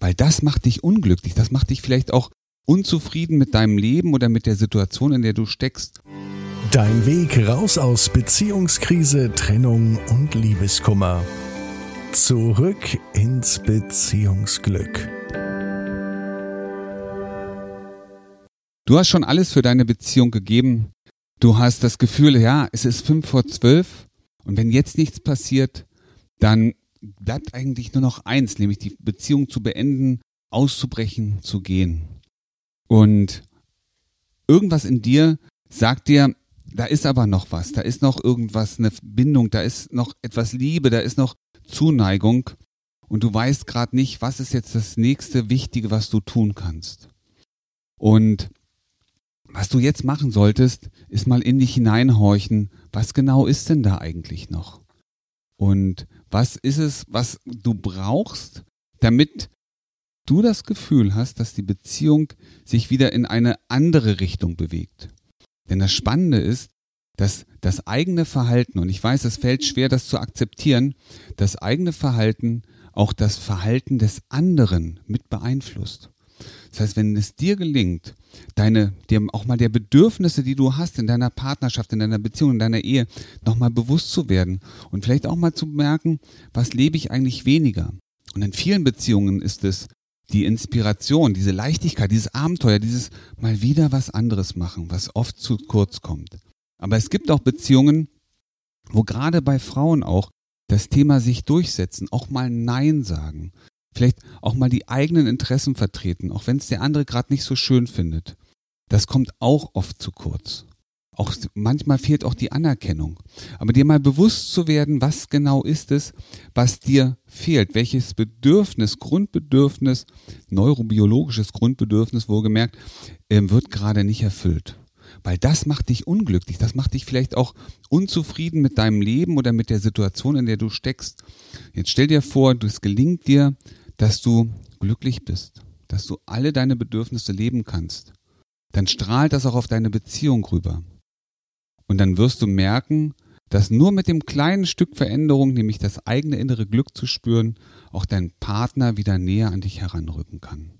Weil das macht dich unglücklich, das macht dich vielleicht auch unzufrieden mit deinem Leben oder mit der Situation, in der du steckst. Dein Weg raus aus Beziehungskrise, Trennung und Liebeskummer. Zurück ins Beziehungsglück. Du hast schon alles für deine Beziehung gegeben. Du hast das Gefühl, ja, es ist fünf vor zwölf und wenn jetzt nichts passiert, dann bleibt eigentlich nur noch eins, nämlich die Beziehung zu beenden, auszubrechen, zu gehen. Und irgendwas in dir sagt dir, da ist aber noch was, da ist noch irgendwas, eine Bindung, da ist noch etwas Liebe, da ist noch Zuneigung und du weißt gerade nicht, was ist jetzt das nächste Wichtige, was du tun kannst. Und was du jetzt machen solltest, ist mal in dich hineinhorchen, was genau ist denn da eigentlich noch? Und was ist es, was du brauchst, damit du das Gefühl hast, dass die Beziehung sich wieder in eine andere Richtung bewegt? Denn das Spannende ist, dass das eigene Verhalten, und ich weiß, es fällt schwer, das zu akzeptieren, das eigene Verhalten auch das Verhalten des anderen mit beeinflusst. Das heißt, wenn es dir gelingt, deine, dir auch mal der Bedürfnisse, die du hast in deiner Partnerschaft, in deiner Beziehung, in deiner Ehe, nochmal bewusst zu werden und vielleicht auch mal zu merken, was lebe ich eigentlich weniger. Und in vielen Beziehungen ist es die Inspiration, diese Leichtigkeit, dieses Abenteuer, dieses mal wieder was anderes machen, was oft zu kurz kommt. Aber es gibt auch Beziehungen, wo gerade bei Frauen auch das Thema sich durchsetzen, auch mal Nein sagen, Vielleicht auch mal die eigenen Interessen vertreten, auch wenn es der andere gerade nicht so schön findet. Das kommt auch oft zu kurz. Auch manchmal fehlt auch die Anerkennung. Aber dir mal bewusst zu werden, was genau ist es, was dir fehlt, welches Bedürfnis, Grundbedürfnis, neurobiologisches Grundbedürfnis, wohlgemerkt, ähm, wird gerade nicht erfüllt. Weil das macht dich unglücklich, das macht dich vielleicht auch unzufrieden mit deinem Leben oder mit der Situation, in der du steckst. Jetzt stell dir vor, es gelingt dir, dass du glücklich bist, dass du alle deine Bedürfnisse leben kannst, dann strahlt das auch auf deine Beziehung rüber. Und dann wirst du merken, dass nur mit dem kleinen Stück Veränderung, nämlich das eigene innere Glück zu spüren, auch dein Partner wieder näher an dich heranrücken kann.